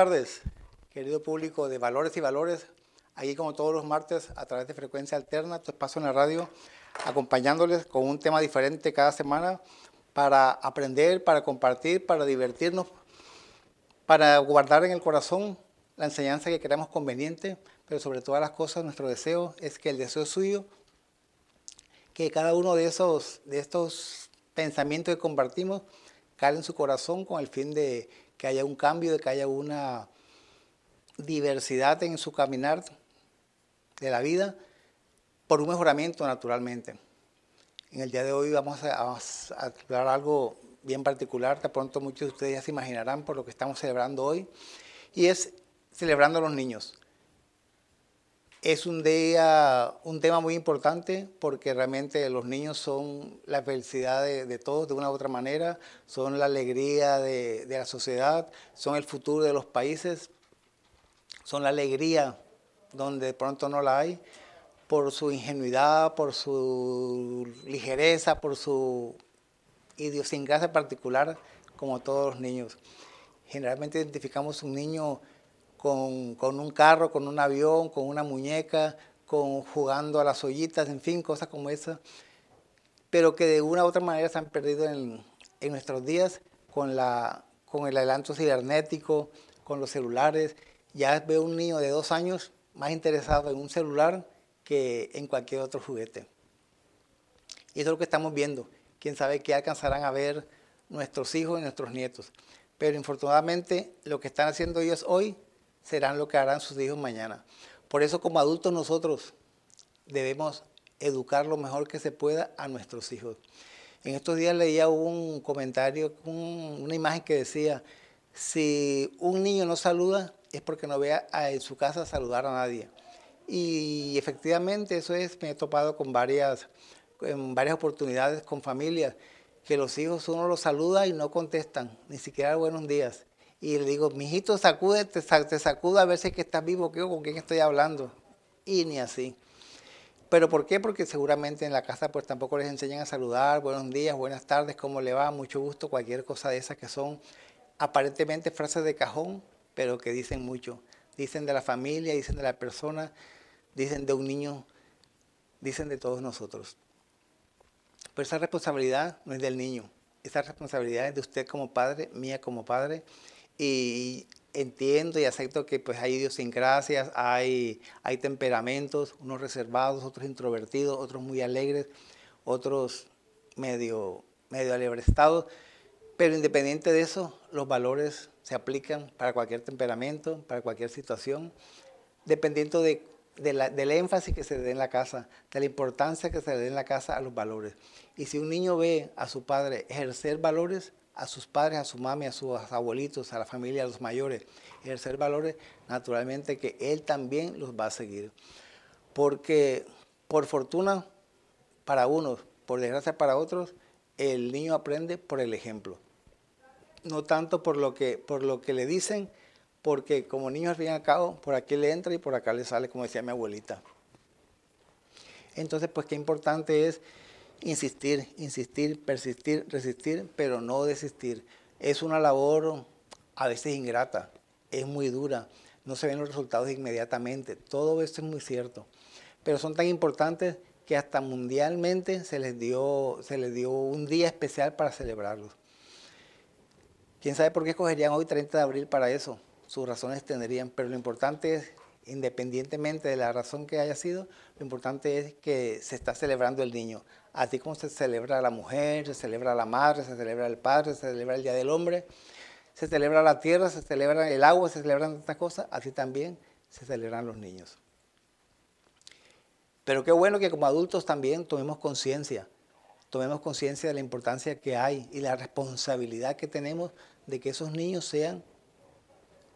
buenas tardes, querido público de Valores y Valores. Aquí como todos los martes a través de Frecuencia Alterna, tu espacio en la radio, acompañándoles con un tema diferente cada semana para aprender, para compartir, para divertirnos, para guardar en el corazón la enseñanza que queramos conveniente, pero sobre todas las cosas nuestro deseo es que el deseo suyo, que cada uno de esos de estos pensamientos que compartimos cale en su corazón con el fin de que haya un cambio, de que haya una diversidad en su caminar de la vida por un mejoramiento naturalmente. En el día de hoy vamos a, hablar algo bien particular, de pronto muchos de ustedes ya se imaginarán por lo que estamos celebrando hoy, y es celebrando a los niños. Es un día, un tema muy importante porque realmente los niños son la felicidad de, todos de una u otra manera, son la alegría de, de la sociedad, son el futuro de los países, son la alegría donde de pronto no la hay, por su ingenuidad, por su ligereza, por su idiosincrasia particular, como todos los niños. Generalmente identificamos un niño con, un carro, con un avión, con una muñeca, con, jugando a las ollitas, en fin, cosas como esas, pero que de una u otra manera se han perdido en, nuestros días con, la, con el adelanto cibernético, con los celulares. Ya veo un niño de dos años más interesado en un celular que en cualquier otro juguete. Y eso es lo que estamos viendo. Quién sabe qué alcanzarán a ver nuestros hijos y nuestros nietos. Pero infortunadamente lo que están haciendo ellos hoy serán lo que harán sus hijos mañana. Por eso como adultos nosotros debemos educar lo mejor que se pueda a nuestros hijos. En estos días leía un comentario, una imagen que decía, si un niño no saluda es porque no vea en su casa saludar a nadie. Y efectivamente eso es, me he topado con varias, en varias oportunidades con familias, que los hijos uno los saluda y no contestan, ni siquiera buenos días y le digo, mijito, sacude, te, sacuda a ver si es que estás vivo o con quién estoy hablando. Y ni así. ¿Pero por qué? Porque seguramente en la casa pues tampoco les enseñan a saludar, buenos días, buenas tardes, cómo le va, mucho gusto, cualquier cosa de esas que son aparentemente frases de cajón, pero que dicen mucho. Dicen de la familia, dicen de la persona, dicen de un niño, dicen de todos nosotros. Pero esa responsabilidad no es del niño, esa responsabilidad es de usted como padre, mía como padre, y entiendo y acepto que pues hay idiosincrasias, hay, hay temperamentos, unos reservados, otros introvertidos, otros muy alegres, otros medio, medio alebrestados, pero independiente de eso, los valores se aplican para cualquier temperamento, para cualquier situación, dependiendo de, del énfasis que se dé en la casa, de la importancia que se le dé en la casa a los valores. Y si un niño ve a su padre ejercer valores, a sus padres, a su mami, a sus abuelitos, a la familia, a los mayores, ejercer valores, naturalmente que él también los va a seguir. Porque por fortuna para unos, por desgracia para otros, el niño aprende por el ejemplo. No tanto por lo que, por lo que le dicen, porque como niño al fin y al cabo, por aquí le entra y por acá le sale, como decía mi abuelita. Entonces, pues qué importante es insistir, insistir, persistir, resistir, pero no desistir. Es una labor a veces ingrata, es muy dura, no se ven los resultados inmediatamente, todo esto es muy cierto, pero son tan importantes que hasta mundialmente se les dio, se les dio un día especial para celebrarlos. ¿Quién sabe por qué escogerían hoy 30 de abril para eso? Sus razones tendrían, pero lo importante es, independientemente de la razón que haya sido, lo importante es que se está celebrando el niño así como se celebra la mujer, se celebra la madre, se celebra el padre, se celebra el Día del Hombre, se celebra la tierra, se celebra el agua, se celebran tantas cosas, así también se celebran los niños. Pero qué bueno que como adultos también tomemos conciencia, tomemos conciencia de la importancia que hay y la responsabilidad que tenemos de que esos niños sean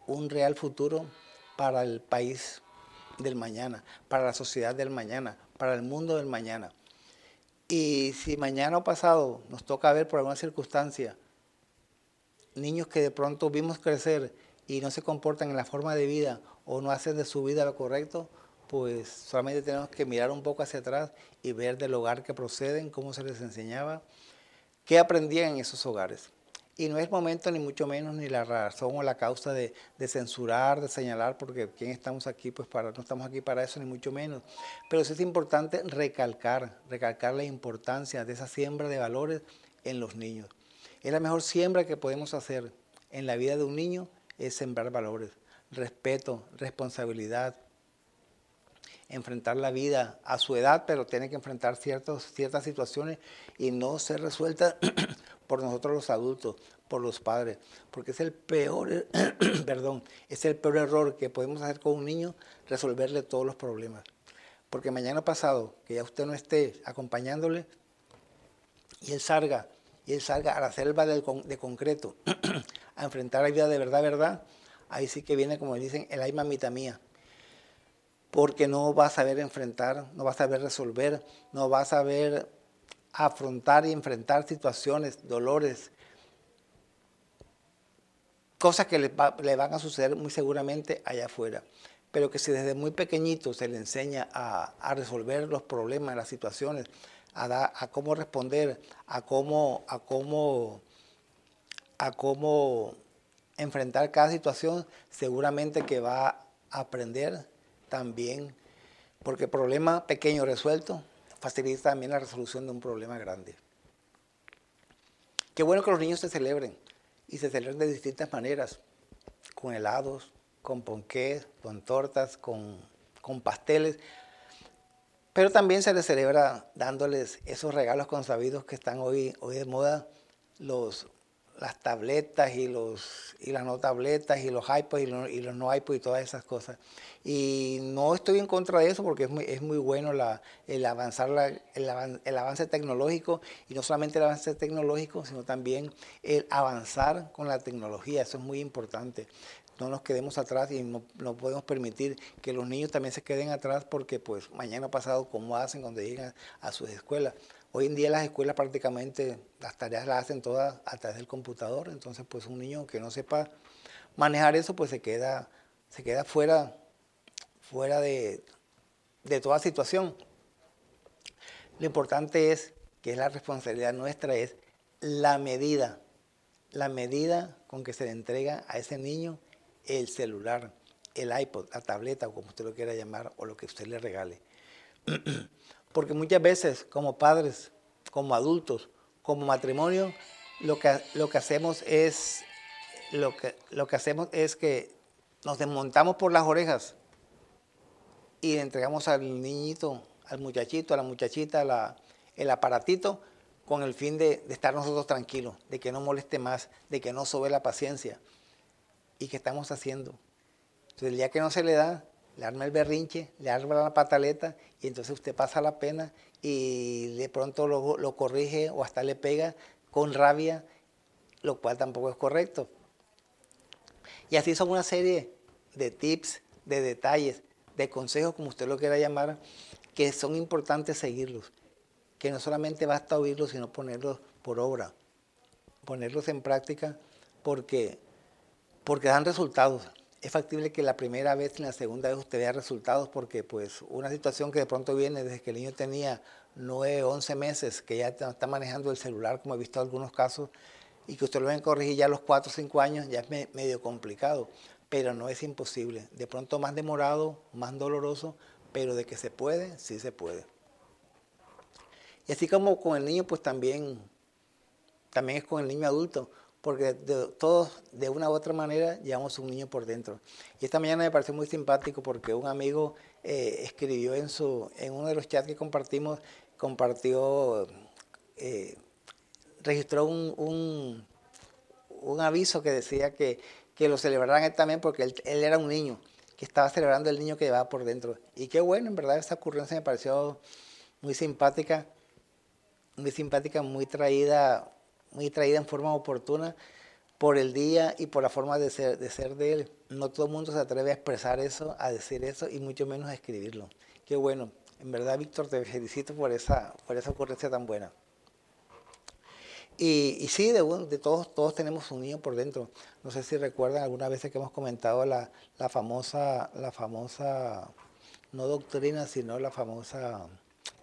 un real futuro para el país del mañana, para la sociedad del mañana, para el mundo del mañana. Y si mañana o pasado nos toca ver por alguna circunstancia niños que de pronto vimos crecer y no se comportan en la forma de vida o no hacen de su vida lo correcto, pues solamente tenemos que mirar un poco hacia atrás y ver del hogar que proceden, cómo se les enseñaba, qué aprendían en esos hogares. Y no es momento ni mucho menos ni la razón o la causa de, censurar, de señalar, porque ¿quién estamos aquí? Pues para, no estamos aquí para eso ni mucho menos. Pero sí es importante recalcar, recalcar la importancia de esa siembra de valores en los niños. Es la mejor siembra que podemos hacer en la vida de un niño, es sembrar valores, respeto, responsabilidad, enfrentar la vida a su edad, pero tiene que enfrentar ciertos, ciertas situaciones y no ser resueltas por nosotros los adultos, por los padres, porque es el peor, perdón, es el peor error que podemos hacer con un niño, resolverle todos los problemas. Porque mañana pasado, que ya usted no esté acompañándole, y él salga, y él salga a la selva de, de concreto, a enfrentar la vida de verdad, verdad, ahí sí que viene, como dicen, el ay mamita mía. Porque no va a saber enfrentar, no va a saber resolver, no va a saber afrontar y enfrentar situaciones, dolores, cosas que le, van a suceder muy seguramente allá afuera. Pero que si desde muy pequeñito se le enseña a, resolver los problemas, las situaciones, a, a cómo responder, a cómo, a cómo, a cómo enfrentar cada situación, seguramente que va a aprender también, porque problema pequeño resuelto facilita también la resolución de un problema grande. Qué bueno que los niños se celebren y se celebren de distintas maneras, con helados, con ponqués, con tortas, con, con pasteles, pero también se les celebra dándoles esos regalos consabidos que están hoy, hoy de moda, los, las tabletas y, los, y las no tabletas y los iPods y los, y los no iPods y todas esas cosas. Y no estoy en contra de eso porque es muy, es muy bueno la, el, avanzar el, el, avance tecnológico y no solamente el avance tecnológico, sino también el avanzar con la tecnología. Eso es muy importante. No nos quedemos atrás y no, no podemos permitir que los niños también se queden atrás porque pues mañana pasado, ¿cómo hacen cuando llegan a sus escuelas? Hoy en día las escuelas prácticamente las tareas las hacen todas a través del computador, entonces pues un niño que no sepa manejar eso pues se queda, se queda fuera, fuera de, de toda situación. Lo importante es que es la responsabilidad nuestra, es la medida, la medida con que se le entrega a ese niño el celular, el iPod, la tableta o como usted lo quiera llamar o lo que usted le regale. Porque muchas veces como padres, como adultos, como matrimonio, lo que, lo que hacemos es lo que, lo que hacemos es que nos desmontamos por las orejas y entregamos al niñito, al muchachito, a la muchachita, el aparatito con el fin de, estar nosotros tranquilos, de que no moleste más, de que no sobe la paciencia. ¿Y qué estamos haciendo? Entonces el día que no se le da, le arma el berrinche, le arma la pataleta y entonces usted pasa la pena y de pronto lo, corrige o hasta le pega con rabia, lo cual tampoco es correcto. Y así son una serie de tips, de detalles, de consejos, como usted lo quiera llamar, que son importantes seguirlos. Que no solamente basta oírlos, sino ponerlos por obra, ponerlos en práctica, porque, porque dan resultados es factible que la primera vez y la segunda vez usted vea resultados porque pues una situación que de pronto viene desde que el niño tenía 9, 11 meses, que ya está manejando el celular, como he visto en algunos casos, y que usted lo ven corregir ya a los 4 o 5 años, ya es medio complicado, pero no es imposible. De pronto más demorado, más doloroso, pero de que se puede, sí se puede. Y así como con el niño, pues también, también es con el niño adulto porque todos de una u otra manera llevamos un niño por dentro. Y esta mañana me pareció muy simpático porque un amigo eh, escribió en, su, en uno de los chats que compartimos, compartió, eh, registró un, un, aviso que decía que, que lo celebraran él también porque él, él, era un niño, que estaba celebrando el niño que llevaba por dentro. Y qué bueno, en verdad, esta ocurrencia me pareció muy simpática, muy simpática, muy traída muy traída en forma oportuna por el día y por la forma de ser, de ser de él. No todo el mundo se atreve a expresar eso, a decir eso y mucho menos a escribirlo. Qué bueno. En verdad, Víctor, te felicito por esa, por esa ocurrencia tan buena. Y, sí, de, de, todos, todos tenemos un niño por dentro. No sé si recuerdan alguna vez que hemos comentado la, la, famosa, la famosa, no doctrina, sino la famosa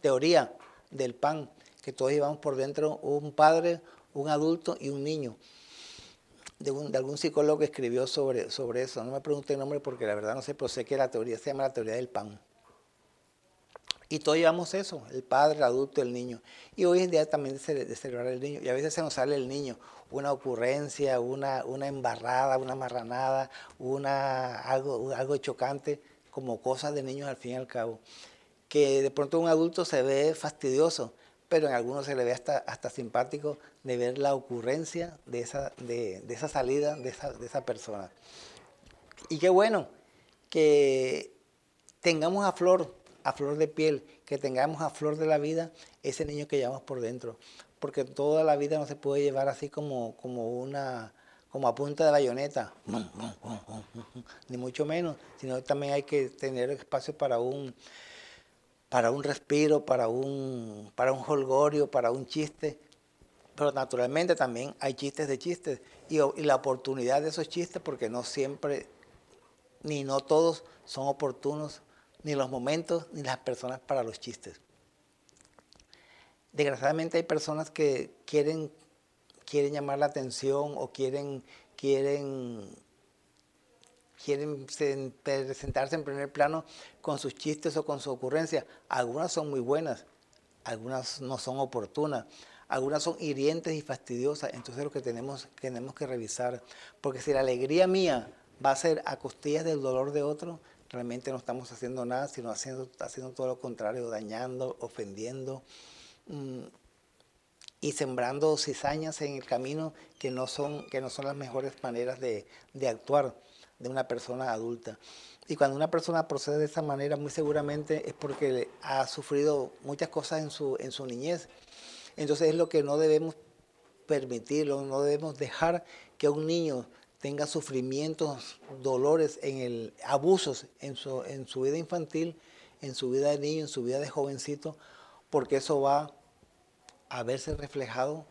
teoría del pan, que todos llevamos por dentro un padre, un adulto y un niño. de, un, de, algún psicólogo que escribió sobre, sobre eso. No me pregunte el nombre porque la verdad no sé, pero sé que la teoría se llama la teoría del pan. Y todos llevamos eso, el padre, el adulto, el niño. Y hoy en día también de celebrar el niño. Y a veces se nos sale el niño, una ocurrencia, una, una embarrada, una marranada, una, algo, algo chocante, como cosas de niños al fin y al cabo. Que de pronto un adulto se ve fastidioso, pero en algunos se le ve hasta, hasta simpático de ver la ocurrencia de esa, de, de esa salida de esa, de esa persona. Y qué bueno que tengamos a flor a flor de piel, que tengamos a flor de la vida ese niño que llevamos por dentro. Porque toda la vida no se puede llevar así como, como una como a punta de bayoneta, ni mucho menos, sino también hay que tener espacio para un, para un respiro, para un, para un holgorio, para un chiste, pero naturalmente también hay chistes de chistes y, la oportunidad de esos chistes, porque no siempre, ni no todos son oportunos ni los momentos, ni las personas para los chistes. Desgraciadamente hay personas que quieren, quieren llamar la atención o quieren, quieren, quieren presentarse en primer plano con sus chistes o con su ocurrencia. Algunas son muy buenas, algunas no son oportunas, algunas son hirientes y fastidiosas. Entonces lo que tenemos, tenemos que revisar, porque si la alegría mía va a ser a costillas del dolor de otro, realmente no estamos haciendo nada, sino haciendo, haciendo todo lo contrario, dañando, ofendiendo mm, y sembrando cizañas en el camino que no son, que no son las mejores maneras de, de actuar de una persona adulta. Y cuando una persona procede de esa manera, muy seguramente es porque ha sufrido muchas cosas en su, en su niñez. Entonces es lo que no debemos permitirlo, no debemos dejar que un niño tenga sufrimientos, dolores, en el, abusos en su, en su vida infantil, en su vida de niño, en su vida de jovencito, porque eso va a verse reflejado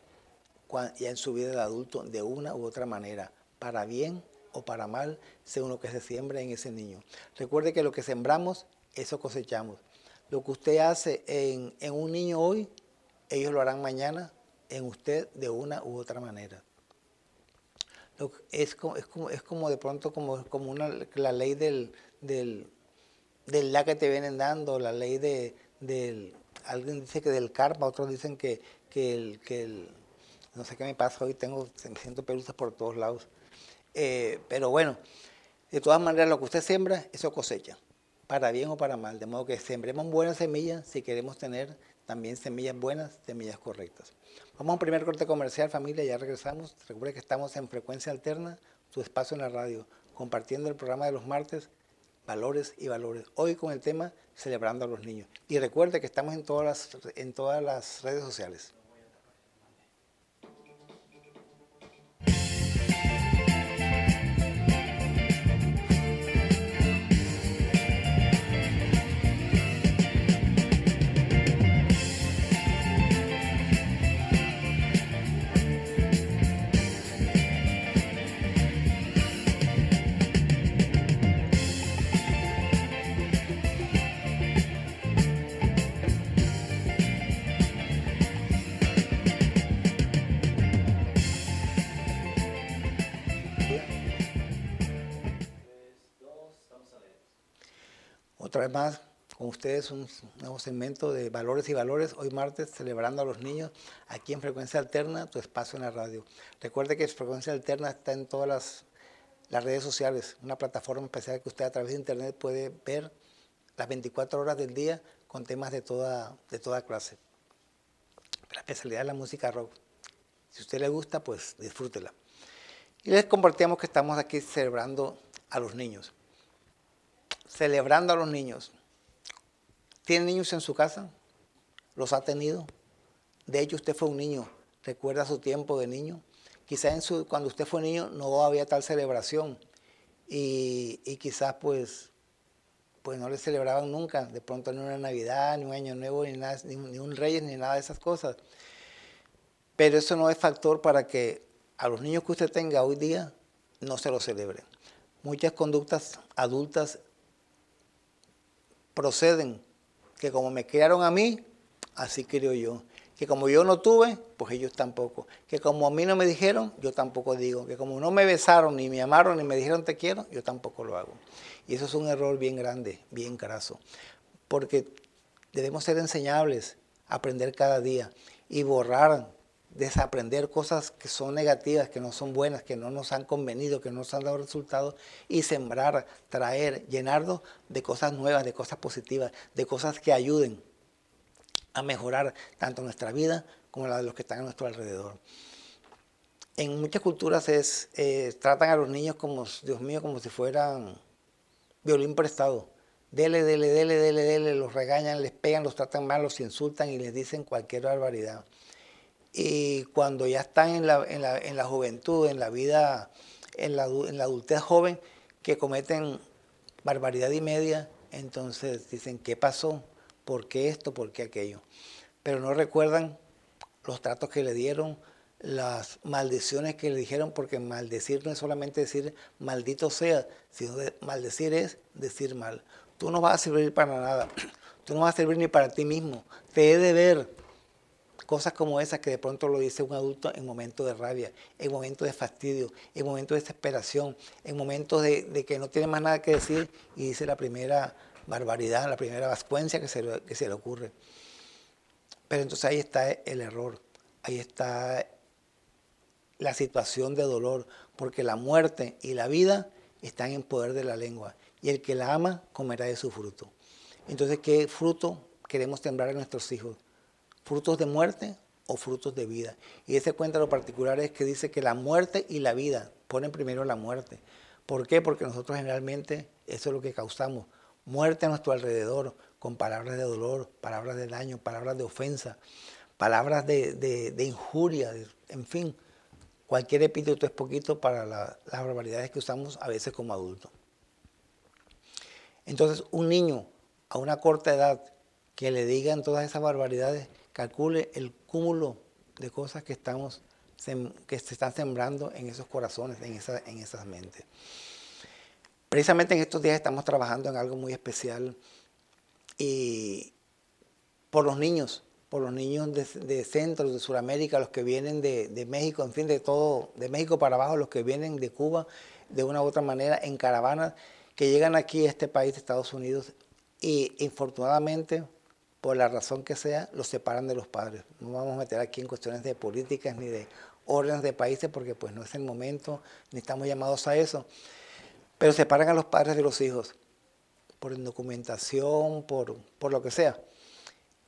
ya en su vida de adulto de una u otra manera, para bien o para mal, según lo que se siembra en ese niño. Recuerde que lo que sembramos, eso cosechamos. Lo que usted hace en, en un niño hoy, ellos lo harán mañana en usted de una u otra manera es como, es como, es como de pronto como, como una, la ley del, del, del la que te vienen dando, la ley de, del, alguien dice que del karma, otros dicen que, que, el, que el, no sé qué me pasa hoy, tengo, me siento pelusas por todos lados. Eh, pero bueno, de todas maneras lo que usted siembra, eso cosecha, para bien o para mal, de modo que sembremos buenas semillas si queremos tener también semillas buenas, semillas correctas. Vamos a un primer corte comercial, familia, ya regresamos. Recuerde que estamos en frecuencia alterna, su espacio en la radio, compartiendo el programa de los martes, valores y valores. Hoy con el tema celebrando a los niños. Y recuerde que estamos en todas las, en todas las redes sociales. Otra vez más con ustedes un nuevo segmento de Valores y Valores, hoy martes celebrando a los niños aquí en Frecuencia Alterna, tu espacio en la radio. Recuerde que Frecuencia Alterna está en todas las, las redes sociales, una plataforma especial que usted a través de internet puede ver las 24 horas del día con temas de toda, de toda clase. La especialidad es la música rock. Si usted le gusta, pues disfrútela. Y les compartíamos que estamos aquí celebrando a los niños celebrando a los niños. ¿Tiene niños en su casa? ¿Los ha tenido? De hecho, usted fue un niño. ¿Recuerda su tiempo de niño? Quizás cuando usted fue niño no había tal celebración. Y, quizás pues, pues no le celebraban nunca. De pronto ni una Navidad, ni un Año Nuevo, ni, ni, ni un Reyes, ni nada de esas cosas. Pero eso no es factor para que a los niños que usted tenga hoy día no se lo celebre. Muchas conductas adultas proceden, que como me criaron a mí, así creo yo. Que como yo no tuve, pues ellos tampoco. Que como a mí no me dijeron, yo tampoco digo. Que como no me besaron, ni me amaron, ni me dijeron te quiero, yo tampoco lo hago. Y eso es un error bien grande, bien graso. Porque debemos ser enseñables, aprender cada día y borrar desaprender cosas que son negativas, que no son buenas, que no nos han convenido, que no nos han dado resultados y sembrar, traer, llenarnos de cosas nuevas, de cosas positivas, de cosas que ayuden a mejorar tanto nuestra vida como la de los que están a nuestro alrededor. En muchas culturas es, eh, tratan a los niños como, Dios mío, como si fueran violín prestado. Dele, dele, dele, dele, dele, los regañan, les pegan, los tratan mal, los insultan y les dicen cualquier barbaridad y cuando ya están en la, en la, en la juventud, en la vida, en la, en la, adultez joven, que cometen barbaridad y media, entonces dicen, ¿qué pasó? ¿Por qué esto? ¿Por qué aquello? Pero no recuerdan los tratos que le dieron, las maldiciones que le dijeron, porque maldecir no es solamente decir maldito sea, sino maldecir es decir mal. Tú no vas a servir para nada, tú no vas a servir ni para ti mismo, te he de ver, Cosas como esas que de pronto lo dice un adulto en momentos de rabia, en momentos de fastidio, en momentos de desesperación, en momentos de, que no tiene más nada que decir y dice la primera barbaridad, la primera vascuencia que se, le ocurre. Pero entonces ahí está el error, ahí está la situación de dolor, porque la muerte y la vida están en poder de la lengua, y el que la ama comerá de su fruto. Entonces, ¿qué fruto queremos sembrar a nuestros hijos? Frutos de muerte o frutos de vida. Y ese cuenta lo particular es que dice que la muerte y la vida ponen primero la muerte. ¿Por qué? Porque nosotros generalmente eso es lo que causamos. Muerte a nuestro alrededor con palabras de dolor, palabras de daño, palabras de ofensa, palabras de, injuria, en fin. Cualquier epíteto es poquito para las barbaridades que usamos a veces como adultos. Entonces, un niño a una corta edad que le digan todas esas barbaridades, calcule el cúmulo de cosas que, estamos, que se están sembrando en esos corazones, en, esa, esas mentes. Precisamente en estos días estamos trabajando en algo muy especial y por los niños, por los niños de, de centros, de Sudamérica, los que vienen de, de, México, en fin, de todo, de México para abajo, los que vienen de Cuba, de una u otra manera, en caravanas, que llegan aquí a este país, Estados Unidos, y infortunadamente por la razón que sea, los separan de los padres. No vamos a meter aquí en cuestiones de políticas ni de órdenes de países porque pues no es el momento, ni estamos llamados a eso. Pero separan a los padres de los hijos por indocumentación, por, por lo que sea.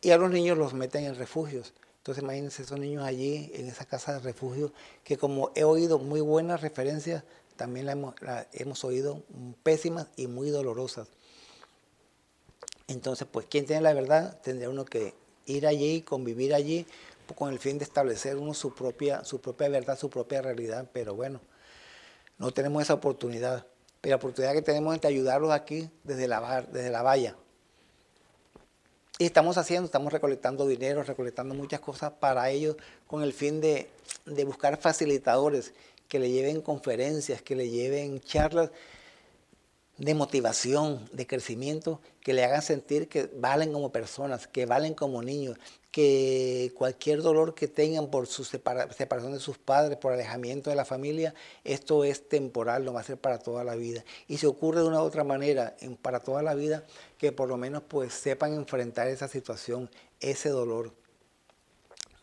Y a los niños los meten en refugios. Entonces imagínense esos niños allí en esa casa de refugio que como he oído muy buenas referencias, también la hemos, hemos oído pésimas y muy dolorosas. Entonces, pues, ¿quién tiene la verdad? Tendría uno que ir allí, convivir allí, con el fin de establecer uno su propia, su propia verdad, su propia realidad. Pero bueno, no tenemos esa oportunidad. Pero la oportunidad que tenemos es de ayudarlos aquí desde la, desde la valla. Y estamos haciendo, estamos recolectando dinero, recolectando muchas cosas para ellos con el fin de, de buscar facilitadores que le lleven conferencias, que le lleven charlas de motivación, de crecimiento, que le hagan sentir que valen como personas, que valen como niños, que cualquier dolor que tengan por su separación de sus padres, por alejamiento de la familia, esto es temporal, no va a ser para toda la vida. Y si ocurre de una u otra manera para toda la vida, que por lo menos pues sepan enfrentar esa situación, ese dolor.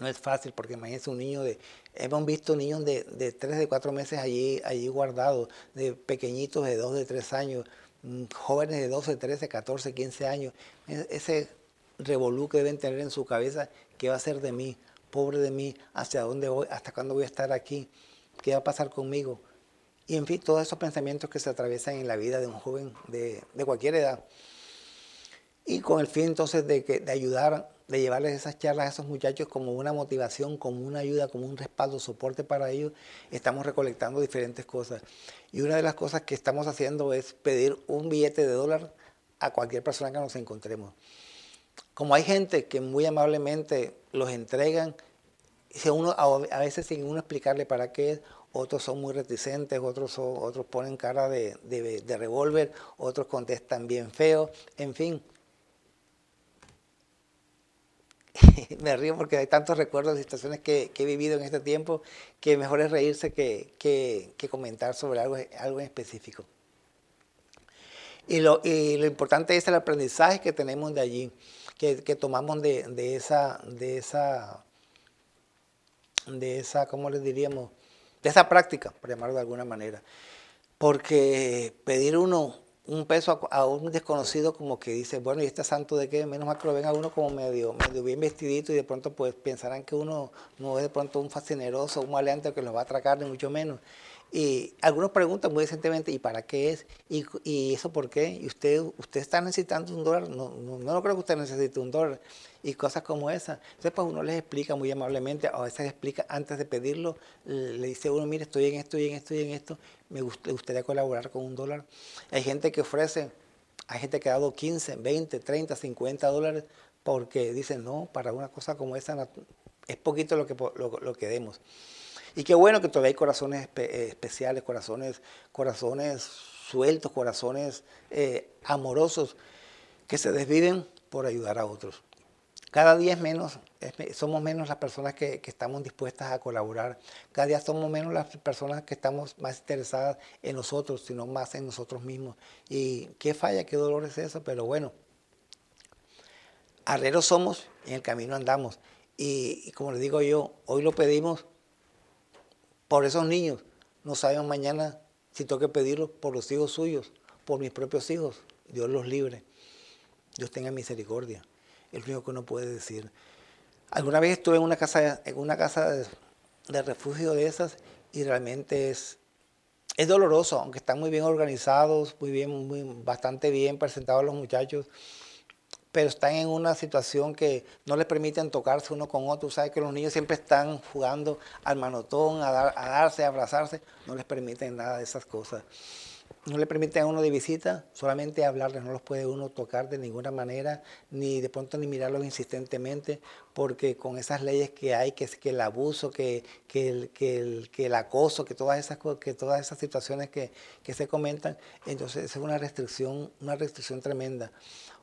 No es fácil porque imagínense un niño de, hemos visto niños de, de 3, de 4 meses allí, allí guardados, de pequeñitos de 2, de 3 años, mm, jóvenes de 12, 13, 14, 15 años. E, ese revolú que deben tener en su cabeza, ¿qué va a ser de mí? Pobre de mí, ¿hacia dónde voy? ¿Hasta cuándo voy a estar aquí? ¿Qué va a pasar conmigo? Y en fin, todos esos pensamientos que se atraviesan en la vida de un joven de, de cualquier edad. Y con el fin entonces de, que, de ayudar de llevarles esas charlas a esos muchachos como una motivación, como una ayuda, como un respaldo, soporte para ellos, estamos recolectando diferentes cosas. Y una de las cosas que estamos haciendo es pedir un billete de dólar a cualquier persona que nos encontremos. Como hay gente que muy amablemente los entregan, uno, a veces sin uno explicarle para qué otros son muy reticentes, otros, otros ponen cara de, de, de revólver, otros contestan bien feo, en fin me río porque hay tantos recuerdos de situaciones que, he vivido en este tiempo que mejor es reírse que, comentar sobre algo, algo en específico. Y lo, importante es el aprendizaje que tenemos de allí, que, tomamos de, de, esa, de esa, de esa, ¿cómo les diríamos? De esa práctica, por llamarlo de alguna manera. Porque pedir uno un peso a, un desconocido como que dice, bueno, ¿y este santo de qué? Menos mal que lo ven a uno como medio, medio bien vestidito y de pronto pues pensarán que uno no es de pronto un fascineroso, un maleante que los va a atracar, ni mucho menos. Y algunos preguntan muy decentemente, ¿y para qué es? ¿Y, y eso por qué? ¿Y usted, usted está necesitando un dólar? No, no, no creo que usted necesite un dólar. Y cosas como esas. Entonces, pues uno les explica muy amablemente, a veces explica antes de pedirlo, le dice uno, mire, estoy en esto y en esto y en esto, me gustaría colaborar con un dólar. Hay gente que ofrece, hay gente que ha dado 15, 20, 30, 50 dólares porque dicen, no, para una cosa como esa es poquito lo que, lo que demos. Y qué bueno que todavía hay corazones eh, especiales, corazones, corazones sueltos, corazones eh, amorosos que se desviven por ayudar a otros. Cada día menos, somos menos las personas que, estamos dispuestas a colaborar. Cada día somos menos las personas que estamos más interesadas en nosotros, sino más en nosotros mismos. Y qué falla, qué dolor es eso, pero bueno. Arreros somos, en el camino andamos. Y, y como les digo yo, hoy lo pedimos por esos niños. No sabemos mañana si tengo que pedirlo por los hijos suyos, por mis propios hijos. Dios los libre. Dios tenga misericordia. Es lo único que uno puede decir. Alguna vez estuve en una casa, en una casa de, refugio de esas y realmente es, es doloroso, aunque están muy bien organizados, muy bien, bastante bien presentados los muchachos pero están en una situación que no les permiten tocarse uno con otro. Sabes que los niños siempre están jugando al manotón, a, darse, a abrazarse, no les permiten nada de esas cosas. No le permiten a uno de visita solamente hablarles, no los puede uno tocar de ninguna manera, ni de pronto ni mirarlos insistentemente, porque con esas leyes que hay, que, el abuso, que, que, el, que, el, acoso, que todas esas, que todas esas situaciones que, que se comentan, entonces es una restricción, una restricción tremenda.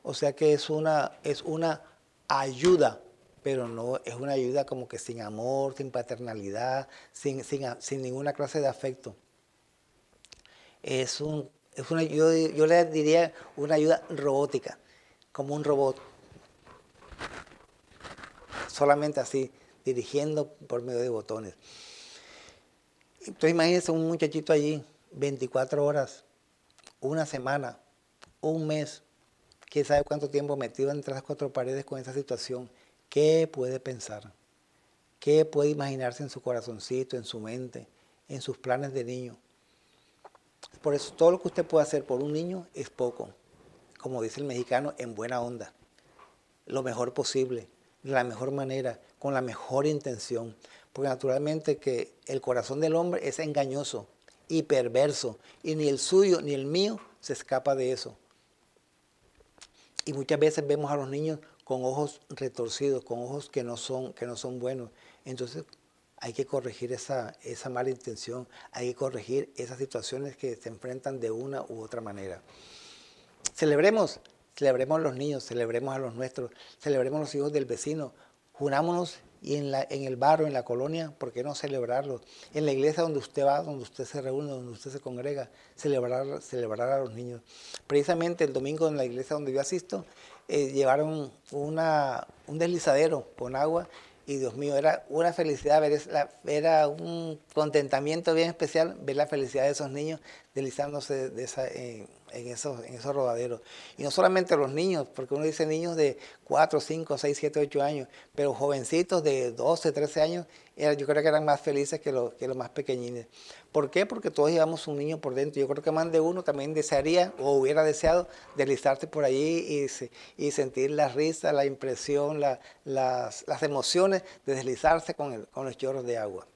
O sea que es una, es una ayuda, pero no es una ayuda como que sin amor, sin paternalidad, sin, sin, ninguna clase de afecto. Es, un, es una, yo, yo le diría una ayuda robótica, como un robot. Solamente así, dirigiendo por medio de botones. Entonces imagínense un muchachito allí, 24 horas, una semana, un mes, quién sabe cuánto tiempo metido entre las cuatro paredes con esa situación, ¿qué puede pensar? ¿Qué puede imaginarse en su corazoncito, en su mente, en sus planes de niño? Por eso todo lo que usted puede hacer por un niño es poco, como dice el mexicano, en buena onda, lo mejor posible, de la mejor manera, con la mejor intención, porque naturalmente que el corazón del hombre es engañoso y perverso, y ni el suyo ni el mío se escapa de eso. Y muchas veces vemos a los niños con ojos retorcidos, con ojos que no son, que no son buenos. Entonces hay que corregir esa, esa mala intención, hay que corregir esas situaciones que se enfrentan de una u otra manera. Celebremos, celebremos a los niños, celebremos a los nuestros, celebremos a los hijos del vecino, junámonos y en, la, en el barrio, en la colonia, ¿por qué no celebrarlo? En la iglesia donde usted va, donde usted se reúne, donde usted se congrega, celebrar, celebrar a los niños. Precisamente el domingo en la iglesia donde yo asisto, eh, llevaron una, un deslizadero con agua y Dios mío, era una felicidad ver, era un contentamiento bien especial ver la felicidad de esos niños deslizándose de esa, en, esos, en esos rodaderos. Y no solamente los niños, porque uno dice niños de 4, 5, 6, 7, 8 años, pero jovencitos de 12, 13 años, yo creo que eran más felices que los, que los más pequeñines. ¿Por qué? Porque todos llevamos un niño por dentro. Yo creo que más de uno también desearía o hubiera deseado deslizarse por allí y, y sentir la risa, la impresión, las, las, emociones de deslizarse con, el, con los chorros de agua.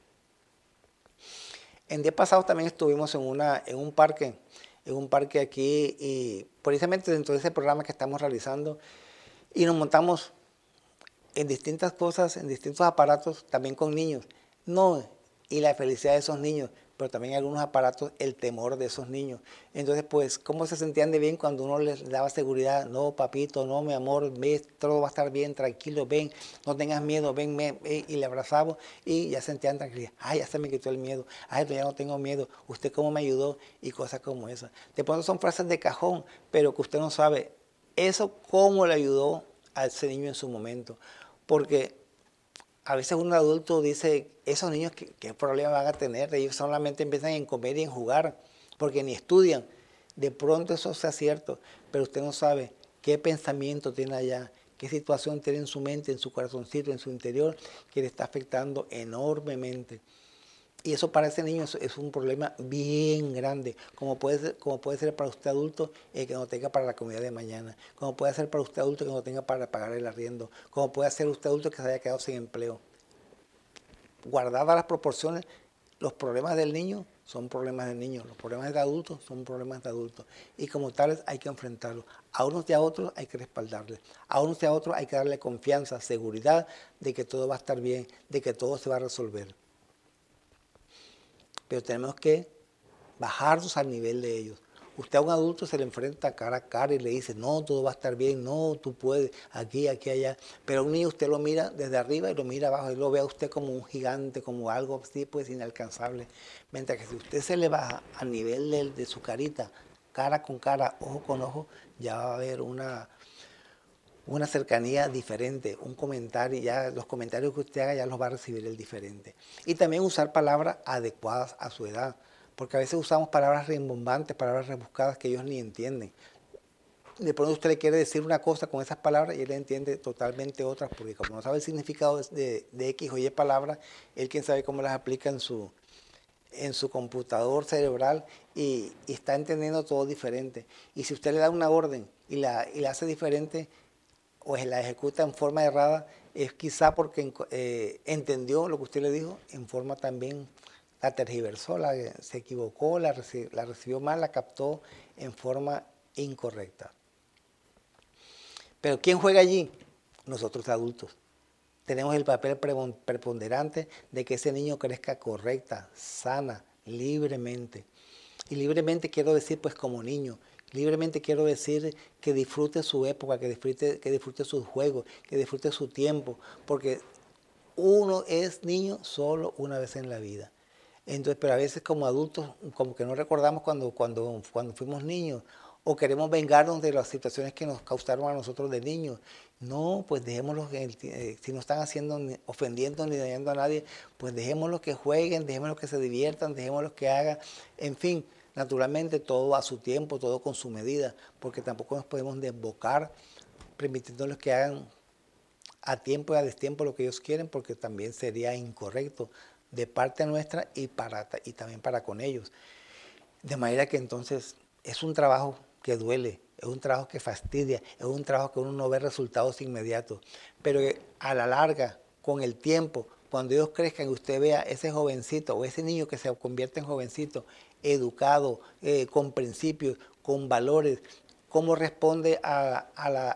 En día pasado también estuvimos en, una, en un parque, en un parque aquí, y precisamente dentro de ese programa que estamos realizando, y nos montamos en distintas cosas, en distintos aparatos, también con niños. No, y la felicidad de esos niños, pero también algunos aparatos el temor de esos niños. Entonces, pues, ¿cómo se sentían de bien cuando uno les daba seguridad? No, papito, no, mi amor, ves, todo va a estar bien, tranquilo, ven, no tengas miedo, ven, ven, y le abrazamos y ya sentían tranquilidad. Ay, ya se me quitó el miedo, ay, ya no tengo miedo, usted cómo me ayudó y cosas como esas. De pronto son frases de cajón, pero que usted no sabe eso cómo le ayudó a ese niño en su momento. Porque a veces un adulto dice, esos niños, ¿qué, qué problema van a tener? Ellos solamente empiezan en comer y en jugar, porque ni estudian. De pronto eso sea cierto, pero usted no sabe qué pensamiento tiene allá, qué situación tiene en su mente, en su corazoncito, en su interior, que le está afectando enormemente. Y eso para ese niño es, un problema bien grande, como puede ser, como puede ser para usted adulto eh, que no tenga para la comida de mañana, como puede ser para usted adulto que no tenga para pagar el arriendo, como puede ser usted adulto que se haya quedado sin empleo. Guardadas las proporciones, los problemas del niño son problemas del niño, los problemas de adultos son problemas de adultos. Y como tales hay que enfrentarlos. A unos y a otros hay que respaldarles. A unos y a otros hay que darle confianza, seguridad de que todo va a estar bien, de que todo se va a resolver pero tenemos que bajarnos al nivel de ellos. Usted a un adulto se le enfrenta cara a cara y le dice, no, todo va a estar bien, no, tú puedes, aquí, aquí, allá. Pero a un niño usted lo mira desde arriba y lo mira abajo y lo ve a usted como un gigante, como algo así, pues inalcanzable. Mientras que si usted se le baja al nivel de, de su carita, cara con cara, ojo con ojo, ya va a haber una, una cercanía diferente, un comentario, ya los comentarios que usted haga ya los va a recibir el diferente. Y también usar palabras adecuadas a su edad, porque a veces usamos palabras rimbombantes, palabras rebuscadas que ellos ni entienden. De pronto usted le quiere decir una cosa con esas palabras y él entiende totalmente otras, porque como no sabe el significado de, X o Y palabras, él quién sabe cómo las aplica en su, en su computador cerebral y, está entendiendo todo diferente. Y si usted le da una orden y la, y la hace diferente, o la ejecuta en forma errada, es quizá porque eh, entendió lo que usted le dijo en forma también, la tergiversó, la, se equivocó, la, la recibió mal, la captó en forma incorrecta. Pero ¿quién juega allí? Nosotros adultos. Tenemos el papel preponderante de que ese niño crezca correcta, sana, libremente. Y libremente quiero decir pues como niño, Libremente quiero decir que disfrute su época, que disfrute, que disfrute sus juegos, que disfrute su tiempo, porque uno es niño solo una vez en la vida. Entonces, pero a veces como adultos, como que no recordamos cuando, cuando, cuando fuimos niños, o queremos vengarnos de las situaciones que nos causaron a nosotros de niños. No, pues dejémoslos, eh, si no están haciendo, ofendiendo ni dañando a nadie, pues dejémoslos que jueguen, dejémoslos que se diviertan, dejémoslos que hagan, en fin, Naturalmente todo a su tiempo, todo con su medida, porque tampoco nos podemos desbocar permitiéndoles que hagan a tiempo y a destiempo lo que ellos quieren, porque también sería incorrecto de parte nuestra y, para, y también para con ellos. De manera que entonces es un trabajo que duele, es un trabajo que fastidia, es un trabajo que uno no ve resultados inmediatos, pero a la larga, con el tiempo, cuando ellos crezcan y usted vea ese jovencito o ese niño que se convierte en jovencito educado, eh, con principios, con valores, cómo responde a,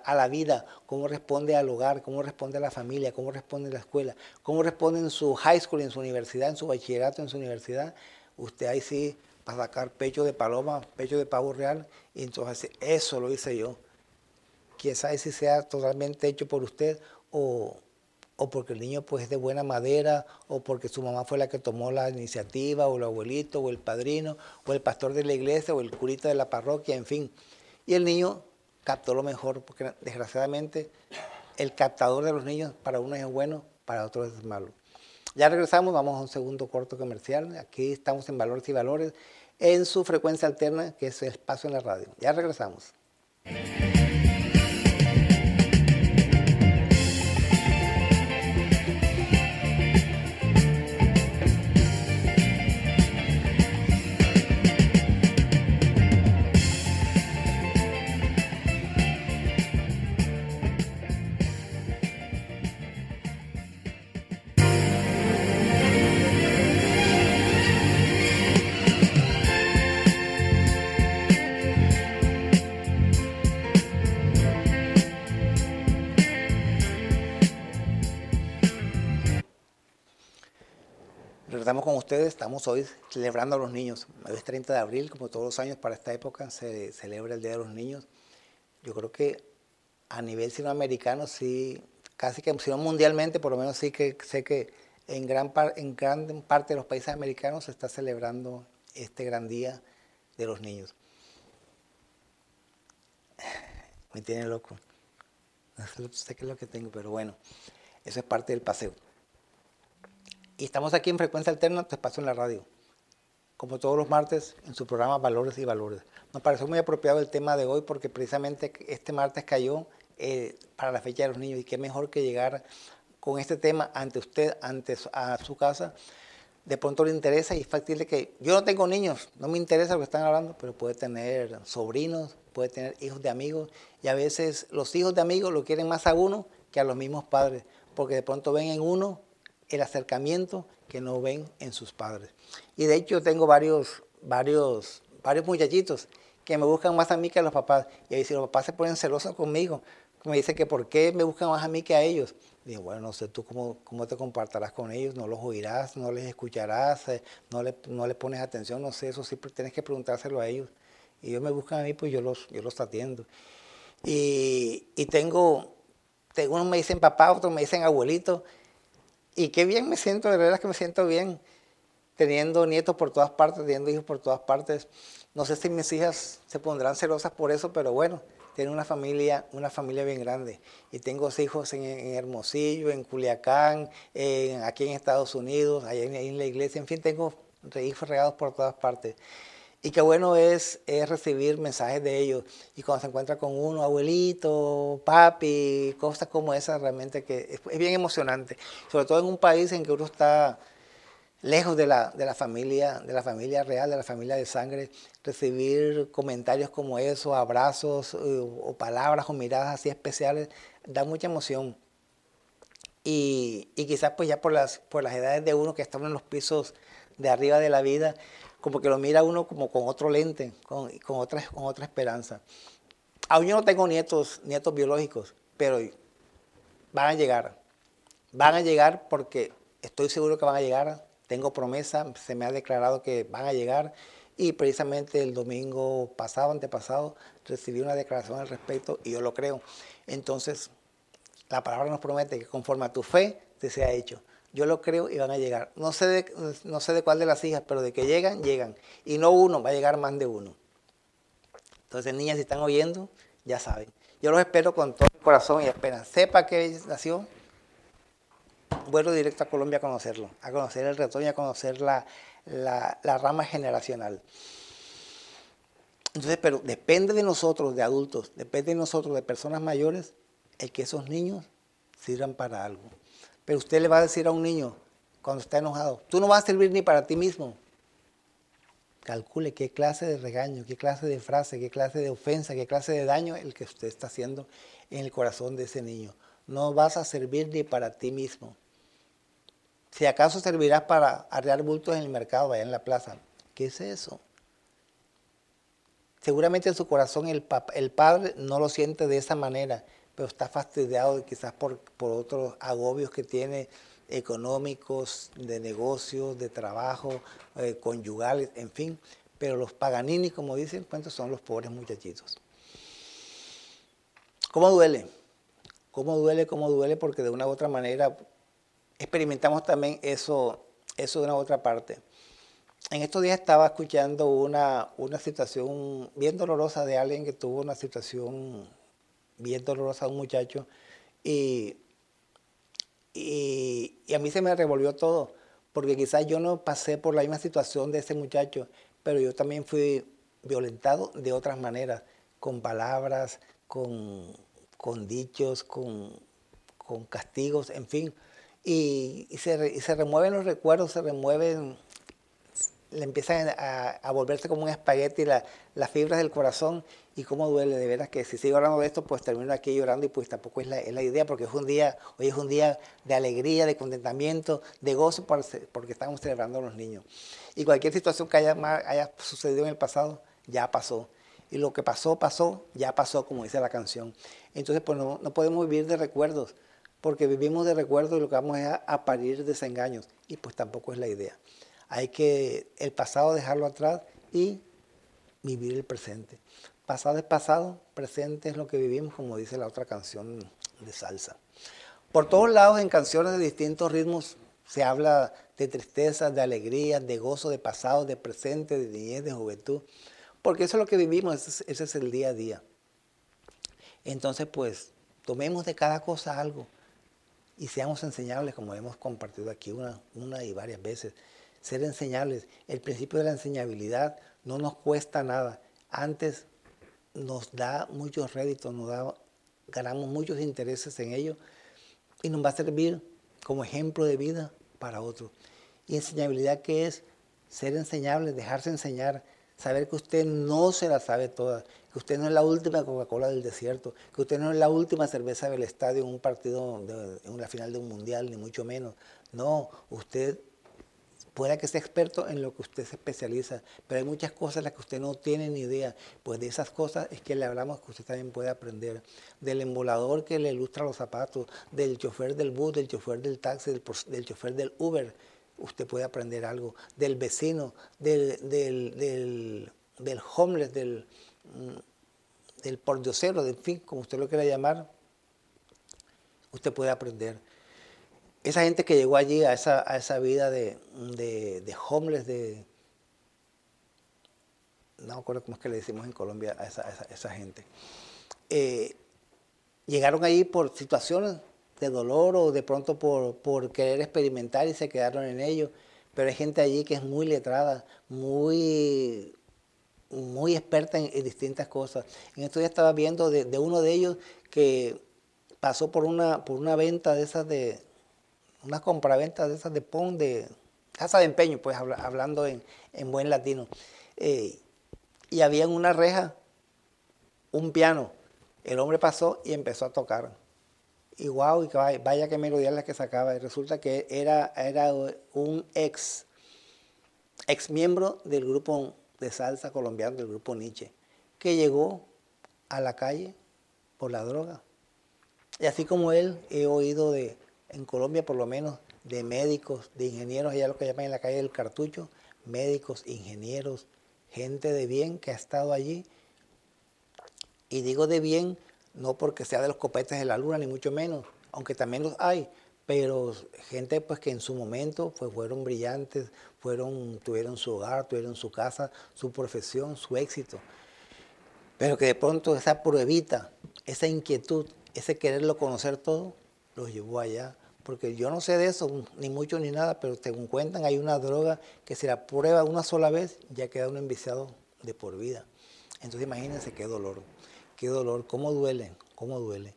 la, vida, cómo responde al hogar, cómo responde a la familia, cómo responde a la escuela, cómo responde en su high school, en su universidad, en su bachillerato, en su universidad, usted ahí sí va a sacar pecho de paloma, pecho de pavo real, y entonces eso lo hice yo. Quién sabe si sea totalmente hecho por usted o, o porque el niño pues es de buena madera, o porque su mamá fue la que tomó la iniciativa, o el abuelito, o el padrino, o el pastor de la iglesia, o el curita de la parroquia, en fin. Y el niño captó lo mejor, porque desgraciadamente el captador de los niños para uno es bueno, para otros es malo. Ya regresamos, vamos a un segundo corto comercial. Aquí estamos en Valores y Valores, en su frecuencia alterna, que es el espacio en la radio. Ya regresamos. Hoy celebrando a los niños. Hoy es 30 de abril, como todos los años para esta época se celebra el Día de los Niños. Yo creo que a nivel sinoamericano sí, casi que sino mundialmente, por lo menos sí que sé que en gran, en gran parte de los países americanos se está celebrando este gran día de los niños. Me tiene loco. No sé qué es lo que tengo, pero bueno, eso es parte del paseo. Y estamos aquí en Frecuencia Alterna, te paso en la radio, como todos los martes en su programa Valores y Valores. Nos pareció muy apropiado el tema de hoy porque precisamente este martes cayó eh, para la fecha de los niños y qué mejor que llegar con este tema ante usted, ante a su casa. De pronto le interesa y es factible que yo no tengo niños, no me interesa lo que están hablando, pero puede tener sobrinos, puede tener hijos de amigos y a veces los hijos de amigos lo quieren más a uno que a los mismos padres, porque de pronto ven en uno el acercamiento que no ven en sus padres. Y de hecho tengo varios, varios, varios muchachitos que me buscan más a mí que a los papás. Y ahí si los papás se ponen celosos conmigo, me dicen que por qué me buscan más a mí que a ellos. Digo, bueno, no sé tú cómo, cómo te compartirás con ellos, no los oirás, no les escucharás, eh, no, le, no les pones atención, no sé, eso siempre tienes que preguntárselo a ellos. Y ellos me buscan a mí, pues yo los, yo los atiendo. Y, y tengo, tengo, unos me dicen papá, otros me dicen abuelito, y qué bien me siento, de verdad que me siento bien, teniendo nietos por todas partes, teniendo hijos por todas partes. No sé si mis hijas se pondrán celosas por eso, pero bueno, tengo una familia, una familia bien grande. Y tengo hijos en, Hermosillo, en Culiacán, aquí en Estados Unidos, allá en, la iglesia, en fin, tengo hijos regados por todas partes. Y qué bueno es, es, recibir mensajes de ellos. Y cuando se encuentra con uno, abuelito, papi, cosas como esas, realmente que es, bien emocionante. Sobre todo en un país en que uno está lejos de la, de la, familia, de la familia real, de la familia de sangre, recibir comentarios como eso, abrazos eh, o, palabras o miradas así especiales, da mucha emoción. Y, y, quizás pues ya por las, por las edades de uno que estamos en los pisos de arriba de la vida, como que lo mira uno como con otro lente, con, con, otra, con otra esperanza. Aún yo no tengo nietos, nietos biológicos, pero van a llegar. Van a llegar porque estoy seguro que van a llegar. Tengo promesa, se me ha declarado que van a llegar y precisamente el domingo pasado, antepasado, recibí una declaración al respecto y yo lo creo. Entonces, la palabra nos promete que conforme a tu fe te sea hecho. Yo lo creo y van a llegar. No sé, de, no sé de cuál de las hijas, pero de que llegan, llegan. Y no uno, va a llegar más de uno. Entonces, niñas, si están oyendo, ya saben. Yo los espero con todo el corazón y apenas sepa que nació, vuelvo directo a Colombia a conocerlo, a conocer el retoño, a conocer la, la, la rama generacional. Entonces, pero depende de nosotros, de adultos, depende de nosotros, de personas mayores, el que esos niños sirvan para algo. Pero usted le va a decir a un niño cuando está enojado, tú no vas a servir ni para ti mismo. Calcule qué clase de regaño, qué clase de frase, qué clase de ofensa, qué clase de daño el que usted está haciendo en el corazón de ese niño. No vas a servir ni para ti mismo. Si acaso servirás para arrear bultos en el mercado, allá en la plaza. ¿Qué es eso? Seguramente en su corazón el, el padre no lo siente de esa manera, pero está fastidiado quizás por, por otros agobios que tiene económicos, de negocios, de trabajo, eh, conyugales, en fin. Pero los paganini, como dicen, pues son los pobres muchachitos. ¿Cómo duele? ¿Cómo duele? ¿Cómo duele? Porque de una u otra manera experimentamos también eso, eso de una u otra parte. En estos días estaba escuchando una, una situación bien dolorosa de alguien que tuvo una situación bien dolorosa a un muchacho y, y, a mí se me revolvió todo, porque quizás yo no pasé por la misma situación de ese muchacho, pero yo también fui violentado de otras maneras, con palabras, con, con dichos, con, con, castigos, en fin. Y, y, se, y, se, remueven los recuerdos, se remueven le empiezan a, volverse como un espagueti la, las fibras del corazón y cómo duele, de veras que si sigo hablando de esto, pues termino aquí llorando y pues tampoco es la, es la idea, porque es un día, hoy es un día de alegría, de contentamiento, de gozo, porque estamos celebrando a los niños. Y cualquier situación que haya, haya sucedido en el pasado, ya pasó. Y lo que pasó, pasó, ya pasó, como dice la canción. Entonces, pues no, no podemos vivir de recuerdos, porque vivimos de recuerdos y lo que vamos es a, a parir desengaños, y pues tampoco es la idea. Hay que el pasado dejarlo atrás y vivir el presente. Pasado es pasado, presente es lo que vivimos, como dice la otra canción de salsa. Por todos lados, en canciones de distintos ritmos, se habla de tristeza, de alegría, de gozo, de pasado, de presente, de niñez, de juventud, porque eso es lo que vivimos, ese es el día a día. Entonces, pues, tomemos de cada cosa algo y seamos enseñables, como hemos compartido aquí una, una y varias veces. Ser enseñables. El principio de la enseñabilidad no nos cuesta nada. Antes nos da muchos réditos, nos da, ganamos muchos intereses en ello y nos va a servir como ejemplo de vida para otros. Y enseñabilidad que es ser enseñable, dejarse enseñar, saber que usted no se la sabe toda, que usted no es la última Coca-Cola del desierto, que usted no es la última cerveza del estadio en un partido, en una final de un mundial, ni mucho menos. No, usted pueda que sea experto en lo que usted se especializa, pero hay muchas cosas en las que usted no tiene ni idea. Pues de esas cosas es que le hablamos que usted también puede aprender. Del embolador que le ilustra los zapatos, del chofer del bus, del chofer del taxi, del, chofer del Uber. Usted puede aprender algo. Del vecino, del, del, del, homeless, del, mm, del pordiosero, en fin, como usted lo quiera llamar. Usted puede aprender esa gente que llegó allí a esa, a esa vida de, de, homeless, de... No me acuerdo cómo es que le decimos en Colombia a esa, esa, gente. Eh, llegaron allí por situaciones de dolor o de pronto por, por querer experimentar y se quedaron en ello. Pero hay gente allí que es muy letrada, muy, muy experta en, distintas cosas. En esto ya estaba viendo de, de, uno de ellos que pasó por una, por una venta de esas de, una compraventa de esas de PON, de casa de empeño, pues hablando en, buen latino. Eh, y había en una reja un piano. El hombre pasó y empezó a tocar. Y wow, y vaya, que melodía la que sacaba. Y resulta que era, era un ex, ex miembro del grupo de salsa colombiano, del grupo Nietzsche, que llegó a la calle por la droga. Y así como él, he oído de, en Colombia por lo menos de médicos, de ingenieros, allá lo que llaman en la calle del cartucho, médicos, ingenieros, gente de bien que ha estado allí. Y digo de bien no porque sea de los copetes de la luna, ni mucho menos, aunque también los hay, pero gente pues que en su momento pues, fueron brillantes, fueron, tuvieron su hogar, tuvieron su casa, su profesión, su éxito. Pero que de pronto esa pruebita, esa inquietud, ese quererlo conocer todo, los llevó allá. Porque yo no sé de eso, ni mucho ni nada, pero según cuentan, hay una droga que si la prueba una sola vez, ya queda uno enviciado de por vida. Entonces imagínense qué dolor, qué dolor, cómo duele, cómo duele.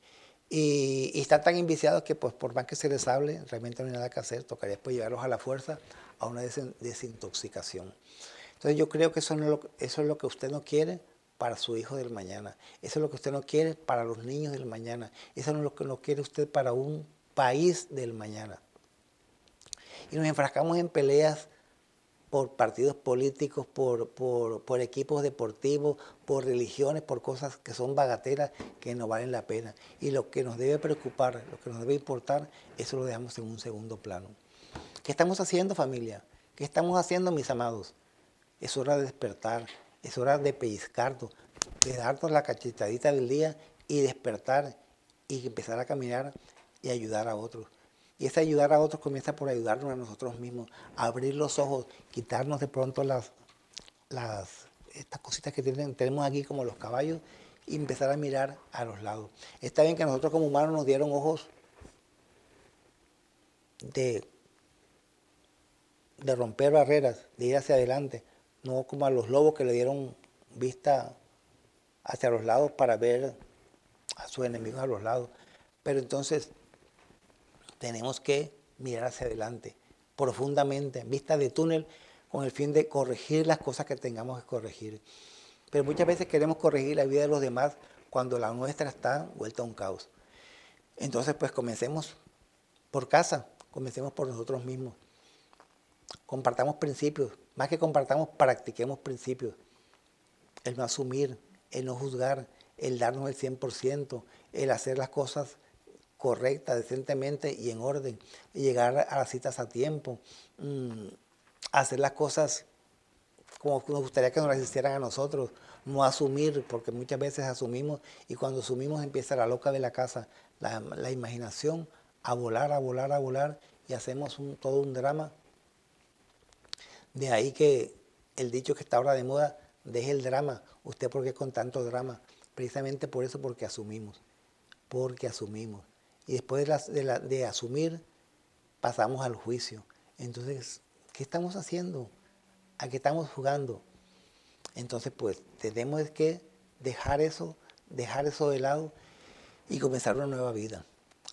Y, y están tan enviciados que pues por más que se les hable, realmente no hay nada que hacer, tocaría después llevarlos a la fuerza a una desintoxicación. Entonces yo creo que eso, no eso es lo que usted no quiere, para su hijo del mañana. Eso es lo que usted no quiere para los niños del mañana. Eso no es lo que no quiere usted para un país del mañana. Y nos enfrascamos en peleas por partidos políticos, por, por, equipos deportivos, por religiones, por cosas que son bagatelas que no valen la pena. Y lo que nos debe preocupar, lo que nos debe importar, eso lo dejamos en un segundo plano. ¿Qué estamos haciendo familia? ¿Qué estamos haciendo mis amados? Es hora de despertar, es hora de pellizcarnos, de darnos la cachetadita del día y despertar y empezar a caminar y ayudar a otros. Y ese ayudar a otros comienza por ayudarnos a nosotros mismos, abrir los ojos, quitarnos de pronto las, las estas cositas que tienen, tenemos aquí como los caballos y empezar a mirar a los lados. Está bien que nosotros como humanos nos dieron ojos de, de romper barreras, de ir hacia adelante, no como a los lobos que le dieron vista hacia los lados para ver a sus enemigos a los lados. Pero entonces tenemos que mirar hacia adelante, profundamente, en vista de túnel, con el fin de corregir las cosas que tengamos que corregir. Pero muchas veces queremos corregir la vida de los demás cuando la nuestra está vuelta a un caos. Entonces, pues comencemos por casa, comencemos por nosotros mismos. Compartamos principios, más que compartamos, practiquemos principios. El no asumir, el no juzgar, el darnos el 100%, el hacer las cosas correctas, decentemente y en orden, llegar a las citas a tiempo, mm, hacer las cosas como nos gustaría que nos las hicieran a nosotros, no asumir, porque muchas veces asumimos y cuando asumimos empieza la loca de la casa, la, imaginación a volar, a volar, a volar y hacemos todo un drama. De ahí que el dicho que está ahora de moda, deje el drama. ¿Usted por qué con tanto drama? Precisamente por eso, porque asumimos. Porque asumimos. Y después de, de asumir, pasamos al juicio. Entonces, ¿qué estamos haciendo? ¿A qué estamos jugando? Entonces, pues, tenemos que dejar eso, dejar eso de lado y comenzar una nueva vida.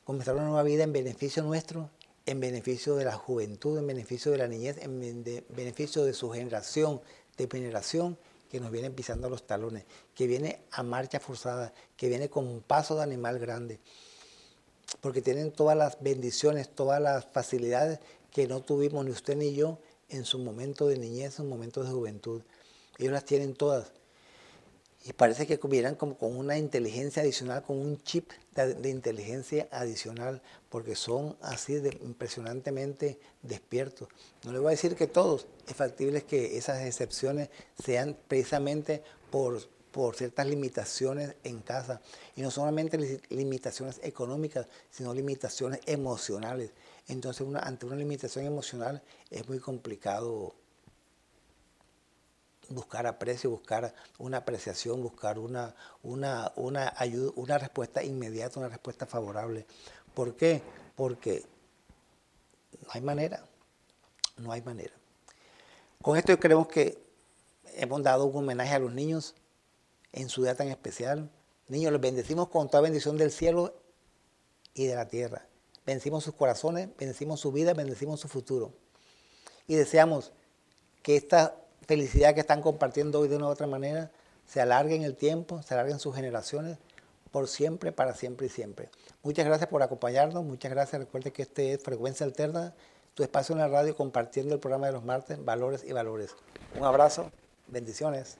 Comenzar una nueva vida en beneficio nuestro, en beneficio de la juventud, en beneficio de la niñez, en beneficio de su generación, de generación que nos viene pisando los talones, que viene a marcha forzada, que viene con un paso de animal grande, porque tienen todas las bendiciones, todas las facilidades que no tuvimos ni usted ni yo en su momento de niñez, en su momento de juventud. Ellos las tienen todas. Y parece que vieran como con una inteligencia adicional, con un chip de, inteligencia adicional, porque son así impresionantemente despiertos. No le voy a decir que todos, es factible que esas excepciones sean precisamente por, por ciertas limitaciones en casa. Y no solamente limitaciones económicas, sino limitaciones emocionales. Entonces, ante una limitación emocional es muy complicado buscar aprecio, buscar una apreciación, buscar una, una, una, ayuda, una respuesta inmediata, una respuesta favorable. ¿Por qué? Porque no hay manera, no hay manera. Con esto creemos que hemos dado un homenaje a los niños en su día tan especial. Niños, los bendecimos con toda bendición del cielo y de la tierra. Bendecimos sus corazones, bendecimos su vida, bendecimos su futuro. Y deseamos que esta felicidad que están compartiendo hoy de una u otra manera se alargue en el tiempo, se alargue en sus generaciones, por siempre, para siempre y siempre. Muchas gracias por acompañarnos, muchas gracias. Recuerde que este es Frecuencia Alterna, tu espacio en la radio compartiendo el programa de los martes, Valores y Valores. Un abrazo, bendiciones.